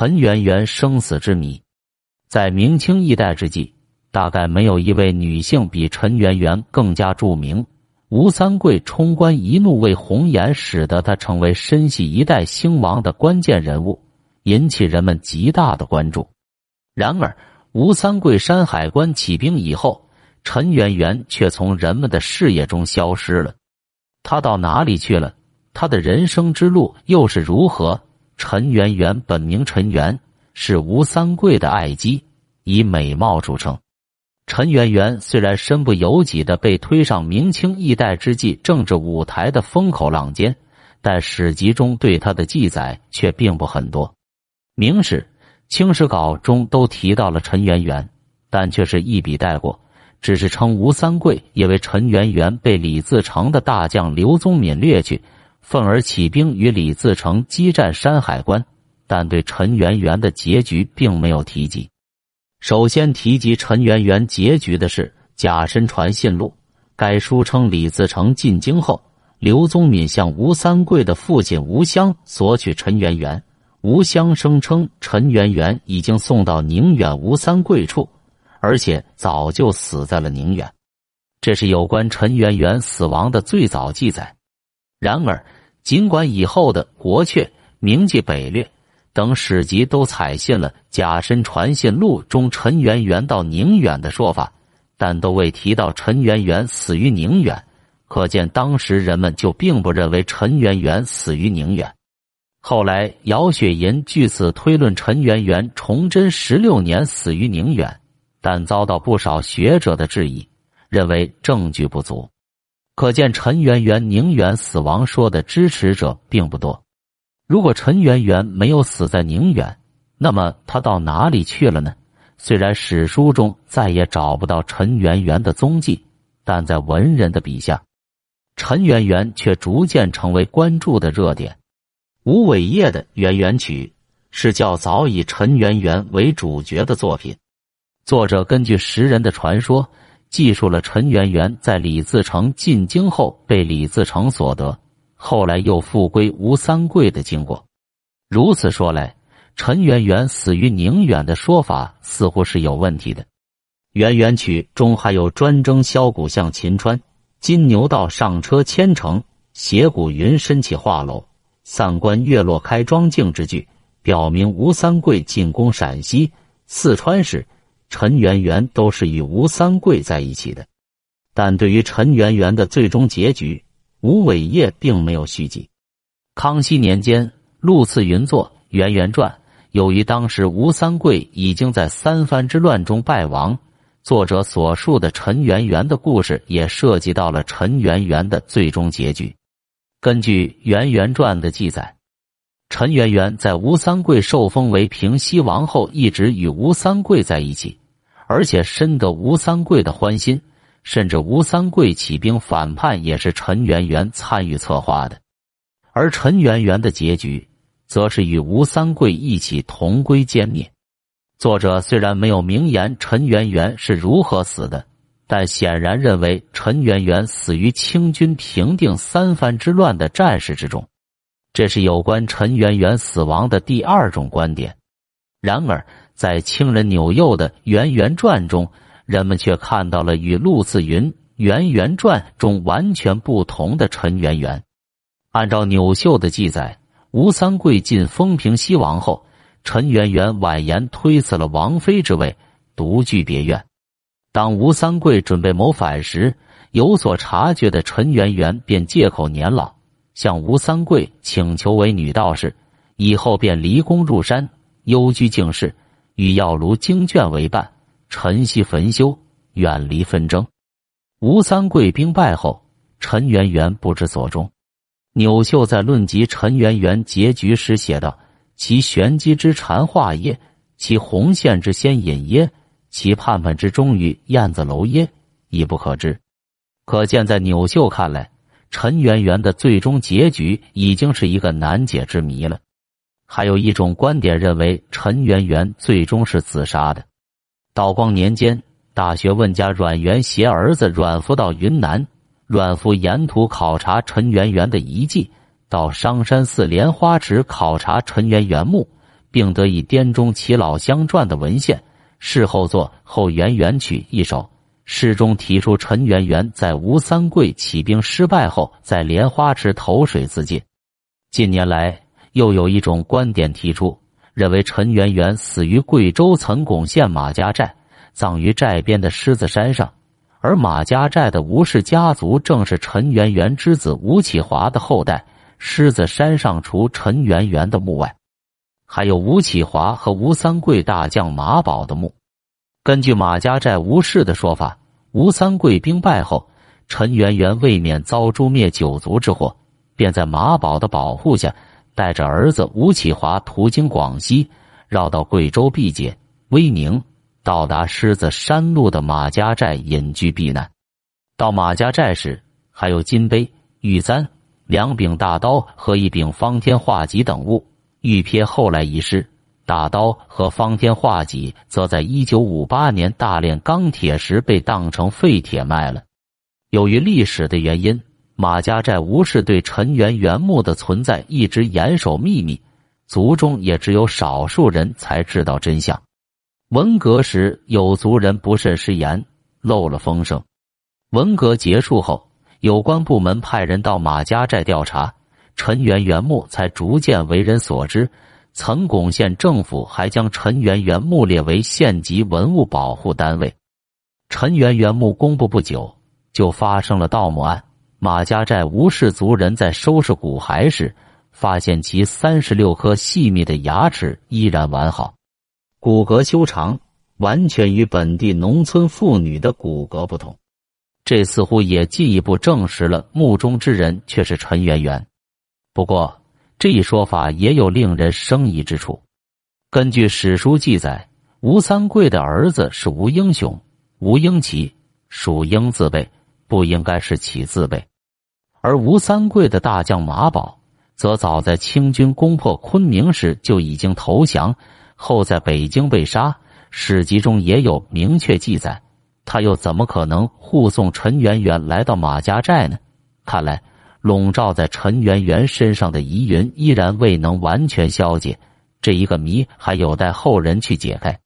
陈圆圆生死之谜，在明清一代之际，大概没有一位女性比陈圆圆更加著名。吴三桂冲冠一怒为红颜，使得她成为身系一代兴亡的关键人物，引起人们极大的关注。然而，吴三桂山海关起兵以后，陈圆圆却从人们的视野中消失了。她到哪里去了？她的人生之路又是如何？陈圆圆本名陈圆，是吴三桂的爱姬，以美貌著称。陈圆圆虽然身不由己的被推上明清易代之际政治舞台的风口浪尖，但史籍中对她的记载却并不很多。明史、清史稿中都提到了陈圆圆，但却是一笔带过，只是称吴三桂因为陈圆圆被李自成的大将刘宗敏掠去。愤而起兵与李自成激战山海关，但对陈圆圆的结局并没有提及。首先提及陈圆圆结局的是《假身传信录》，该书称李自成进京后，刘宗敏向吴三桂的父亲吴襄索取陈圆圆，吴襄声称陈圆圆已经送到宁远吴三桂处，而且早就死在了宁远。这是有关陈圆圆死亡的最早记载。然而，尽管以后的《国阙》《明记北略》等史籍都采信了《假身传信录》中陈圆圆到宁远的说法，但都未提到陈圆圆死于宁远。可见当时人们就并不认为陈圆圆死于宁远。后来，姚雪银据此推论陈圆圆崇祯十六年死于宁远，但遭到不少学者的质疑，认为证据不足。可见陈圆圆宁远死亡说的支持者并不多。如果陈圆圆没有死在宁远，那么她到哪里去了呢？虽然史书中再也找不到陈圆圆的踪迹，但在文人的笔下，陈圆圆却逐渐成为关注的热点。吴伟业的《圆圆曲》是较早以陈圆圆为主角的作品，作者根据时人的传说。记述了陈圆圆在李自成进京后被李自成所得，后来又复归吴三桂的经过。如此说来，陈圆圆死于宁远的说法似乎是有问题的。《圆圆曲》中还有“专征箫鼓向秦川，金牛道上车千乘，斜谷云深起画楼，散关月落开庄镜”之句，表明吴三桂进攻陕西、四川时。陈圆圆都是与吴三桂在一起的，但对于陈圆圆的最终结局，吴伟业并没有续集。康熙年间，陆次云作《圆圆传》，由于当时吴三桂已经在三藩之乱中败亡，作者所述的陈圆圆的故事也涉及到了陈圆圆的最终结局。根据《圆圆传》的记载。陈圆圆在吴三桂受封为平西王后，一直与吴三桂在一起，而且深得吴三桂的欢心。甚至吴三桂起兵反叛，也是陈圆圆参与策划的。而陈圆圆的结局，则是与吴三桂一起同归歼灭。作者虽然没有明言陈圆圆是如何死的，但显然认为陈圆圆死于清军平定三藩之乱的战事之中。这是有关陈圆圆死亡的第二种观点。然而，在清人纽佑的《圆圆传》中，人们却看到了与陆次云《圆圆传》中完全不同的陈圆圆。按照纽秀的记载，吴三桂进封平西王后，陈圆圆婉言推辞了王妃之位，独居别院。当吴三桂准备谋反时，有所察觉的陈圆圆便借口年老。向吴三桂请求为女道士，以后便离宫入山，幽居静室，与药炉经卷为伴，晨曦焚修，远离纷争。吴三桂兵败后，陈圆圆不知所终。纽秀在论及陈圆圆结局时写道：“其玄机之禅化耶？其红线之先引耶？其盼盼之终于燕子楼耶？已不可知。”可见，在纽秀看来。陈圆圆的最终结局已经是一个难解之谜了。还有一种观点认为，陈圆圆最终是自杀的。道光年间，大学问家阮元携儿子阮福到云南，阮福沿途考察陈圆圆的遗迹，到商山寺莲花池考察陈圆圆墓，并得以滇中耆老相传的文献。事后作《后圆圆曲》一首，诗中提出陈圆圆在吴三桂起兵失败后，在莲花池投水自尽。近年来，又有一种观点提出，认为陈圆圆死于贵州岑巩县马家寨，葬于寨边的狮子山上，而马家寨的吴氏家族正是陈圆圆之子吴启华的后代。狮子山上除陈圆圆的墓外，还有吴启华和吴三桂大将马宝的墓。根据马家寨吴氏的说法，吴三桂兵败后，陈圆圆为免遭诛灭九族之祸，便在马宝的保护下，带着儿子吴启华途经广西，绕到贵州毕节、威宁，到达狮子山路的马家寨隐居避难。到马家寨时，还有金杯、玉簪。两柄大刀和一柄方天画戟等物，玉瞥后来遗失。大刀和方天画戟则在一九五八年大炼钢铁时被当成废铁卖了。由于历史的原因，马家寨吴氏对陈元元墓的存在一直严守秘密，族中也只有少数人才知道真相。文革时，有族人不慎失言，漏了风声。文革结束后。有关部门派人到马家寨调查，陈元元墓才逐渐为人所知。岑巩县政府还将陈元元墓列为县级文物保护单位。陈元元墓公布不久，就发生了盗墓案。马家寨吴氏族人在收拾骨骸时，发现其三十六颗细密的牙齿依然完好，骨骼修长，完全与本地农村妇女的骨骼不同。这似乎也进一步证实了墓中之人却是陈圆圆。不过，这一说法也有令人生疑之处。根据史书记载，吴三桂的儿子是吴英雄，吴英奇属英字辈，不应该是启字辈。而吴三桂的大将马宝，则早在清军攻破昆明时就已经投降，后在北京被杀。史籍中也有明确记载。他又怎么可能护送陈圆圆来到马家寨呢？看来笼罩在陈圆圆身上的疑云依然未能完全消解，这一个谜还有待后人去解开。